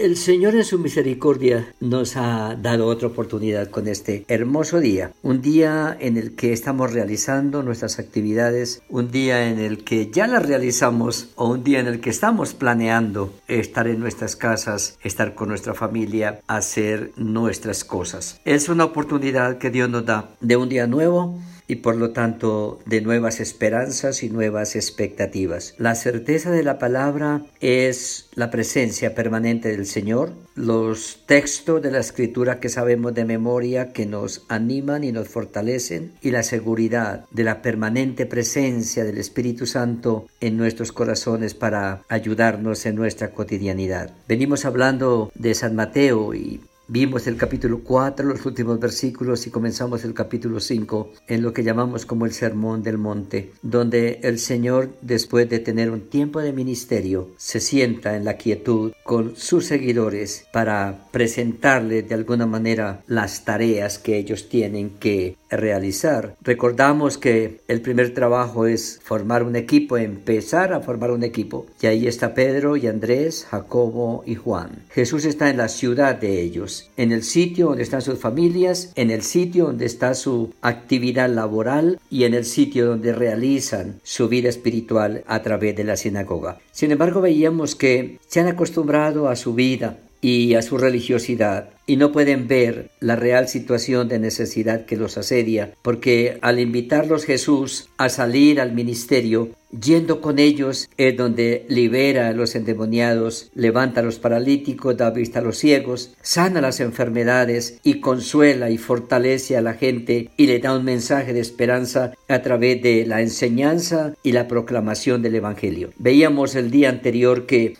El Señor en su misericordia nos ha dado otra oportunidad con este hermoso día, un día en el que estamos realizando nuestras actividades, un día en el que ya las realizamos o un día en el que estamos planeando estar en nuestras casas, estar con nuestra familia, hacer nuestras cosas. Es una oportunidad que Dios nos da de un día nuevo y por lo tanto de nuevas esperanzas y nuevas expectativas. La certeza de la palabra es la presencia permanente del Señor, los textos de la escritura que sabemos de memoria que nos animan y nos fortalecen y la seguridad de la permanente presencia del Espíritu Santo en nuestros corazones para ayudarnos en nuestra cotidianidad. Venimos hablando de San Mateo y Vimos el capítulo 4, los últimos versículos, y comenzamos el capítulo 5 en lo que llamamos como el Sermón del Monte, donde el Señor, después de tener un tiempo de ministerio, se sienta en la quietud con sus seguidores para presentarles de alguna manera las tareas que ellos tienen que realizar. Recordamos que el primer trabajo es formar un equipo, empezar a formar un equipo. Y ahí está Pedro y Andrés, Jacobo y Juan. Jesús está en la ciudad de ellos, en el sitio donde están sus familias, en el sitio donde está su actividad laboral y en el sitio donde realizan su vida espiritual a través de la sinagoga. Sin embargo, veíamos que se han acostumbrado a su vida, y a su religiosidad y no pueden ver la real situación de necesidad que los asedia, porque al invitarlos Jesús a salir al ministerio, yendo con ellos es donde libera a los endemoniados, levanta a los paralíticos, da vista a los ciegos, sana las enfermedades y consuela y fortalece a la gente y le da un mensaje de esperanza a través de la enseñanza y la proclamación del Evangelio. Veíamos el día anterior que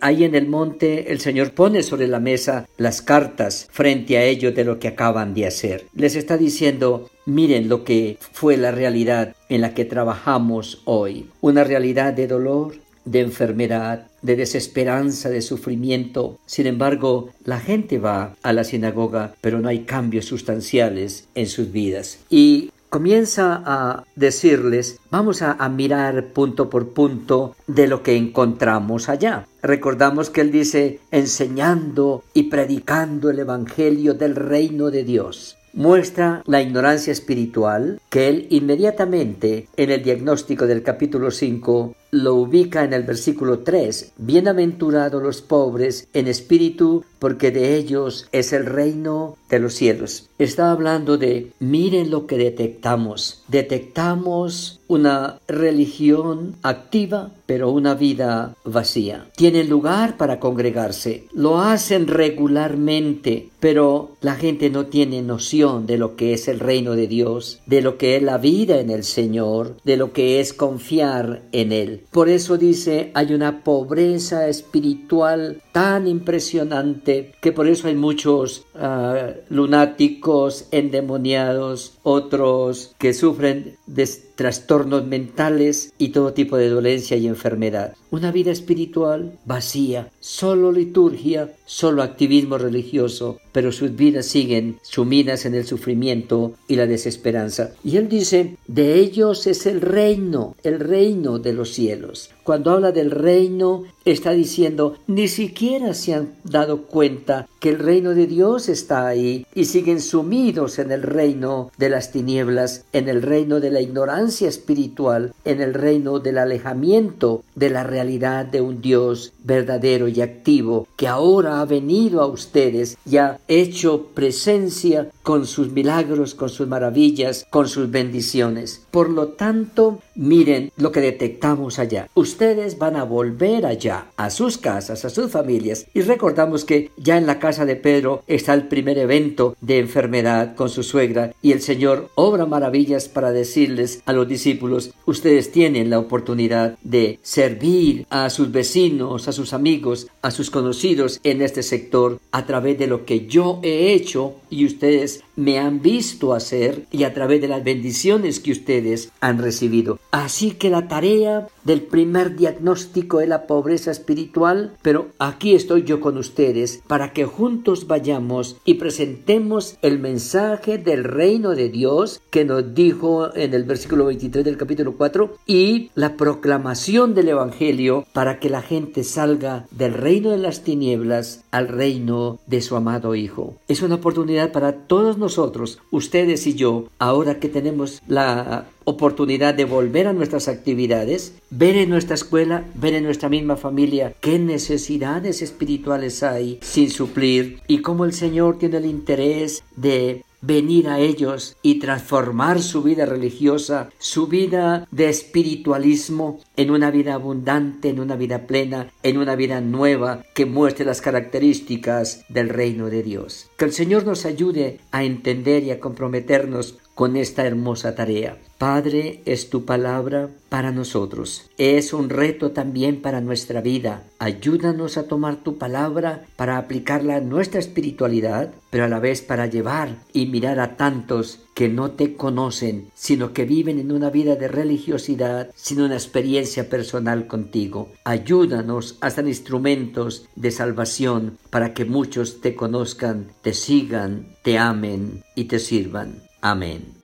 ahí en el monte el Señor pone sobre la mesa las cartas frente a ellos de lo que acaban de hacer. Les está diciendo, miren lo que fue la realidad en la que trabajamos hoy. Una realidad de dolor, de enfermedad, de desesperanza, de sufrimiento. Sin embargo, la gente va a la sinagoga, pero no hay cambios sustanciales en sus vidas. Y comienza a decirles, vamos a, mirar punto por punto de lo que encontramos allá. Recordamos que él dice, enseñando y predicando el Evangelio del reino de Dios muestra la ignorancia espiritual que él inmediatamente en el diagnóstico del capítulo 5 lo ubica en el versículo 3. Bienaventurados los pobres en espíritu, porque de ellos es el reino de los cielos. Está hablando de, miren lo que detectamos. Detectamos una religión activa, pero una vida vacía. Tienen lugar para congregarse, lo hacen regularmente, pero la gente no tiene noción de lo que es el reino de Dios, de lo que es la vida en el Señor, de lo que es confiar en Él. Por eso dice, hay una pobreza espiritual tan impresionante que por eso hay muchos ah, lunáticos, endemoniados, otros que sufren de trastornos mentales y todo tipo de dolencia y enfermedad. Una vida espiritual vacía, solo liturgia, solo activismo religioso, pero sus vidas siguen sumidas en el sufrimiento y la desesperanza. Y él dice, de ellos es el reino, el reino de los cielos. Cuando habla del reino, está diciendo, ni siquiera se han dado cuenta que el reino de Dios está ahí y siguen sumidos en el reino de las tinieblas, en el reino de la ignorancia espiritual, en el reino del alejamiento de la realidad de un Dios verdadero y activo que ahora ha venido a ustedes y ha hecho presencia con sus milagros, con sus maravillas, con sus bendiciones. Por lo tanto, miren lo que detectamos allá. Ustedes van a volver allá, a sus casas, a sus familias. Y recordamos que ya en la casa de Pedro está el primer evento de enfermedad con su suegra y el Señor obra maravillas para decirles a los discípulos, ustedes tienen la oportunidad de servir a sus vecinos, a sus amigos, a sus conocidos en este sector a través de lo que yo he hecho y ustedes me han visto hacer y a través de las bendiciones que ustedes han recibido. Así que la tarea del primer diagnóstico de la pobreza espiritual, pero aquí estoy yo con ustedes para que juntos vayamos y presentemos el mensaje del reino de Dios que nos dijo en el versículo 23 del capítulo 4 y la proclamación del Evangelio para que la gente salga del reino de las tinieblas al reino de su amado Hijo. Es una oportunidad para todos nosotros, ustedes y yo, ahora que tenemos la oportunidad de volver a nuestras actividades, ver en nuestra escuela, ver en nuestra misma familia qué necesidades espirituales hay sin suplir y cómo el Señor tiene el interés de venir a ellos y transformar su vida religiosa, su vida de espiritualismo en una vida abundante, en una vida plena, en una vida nueva que muestre las características del reino de Dios. Que el Señor nos ayude a entender y a comprometernos con esta hermosa tarea. Padre, es tu palabra para nosotros. Es un reto también para nuestra vida. Ayúdanos a tomar tu palabra para aplicarla a nuestra espiritualidad, pero a la vez para llevar y mirar a tantos que no te conocen, sino que viven en una vida de religiosidad sin una experiencia personal contigo. Ayúdanos a ser instrumentos de salvación para que muchos te conozcan, te sigan, te amen y te sirvan. Amén.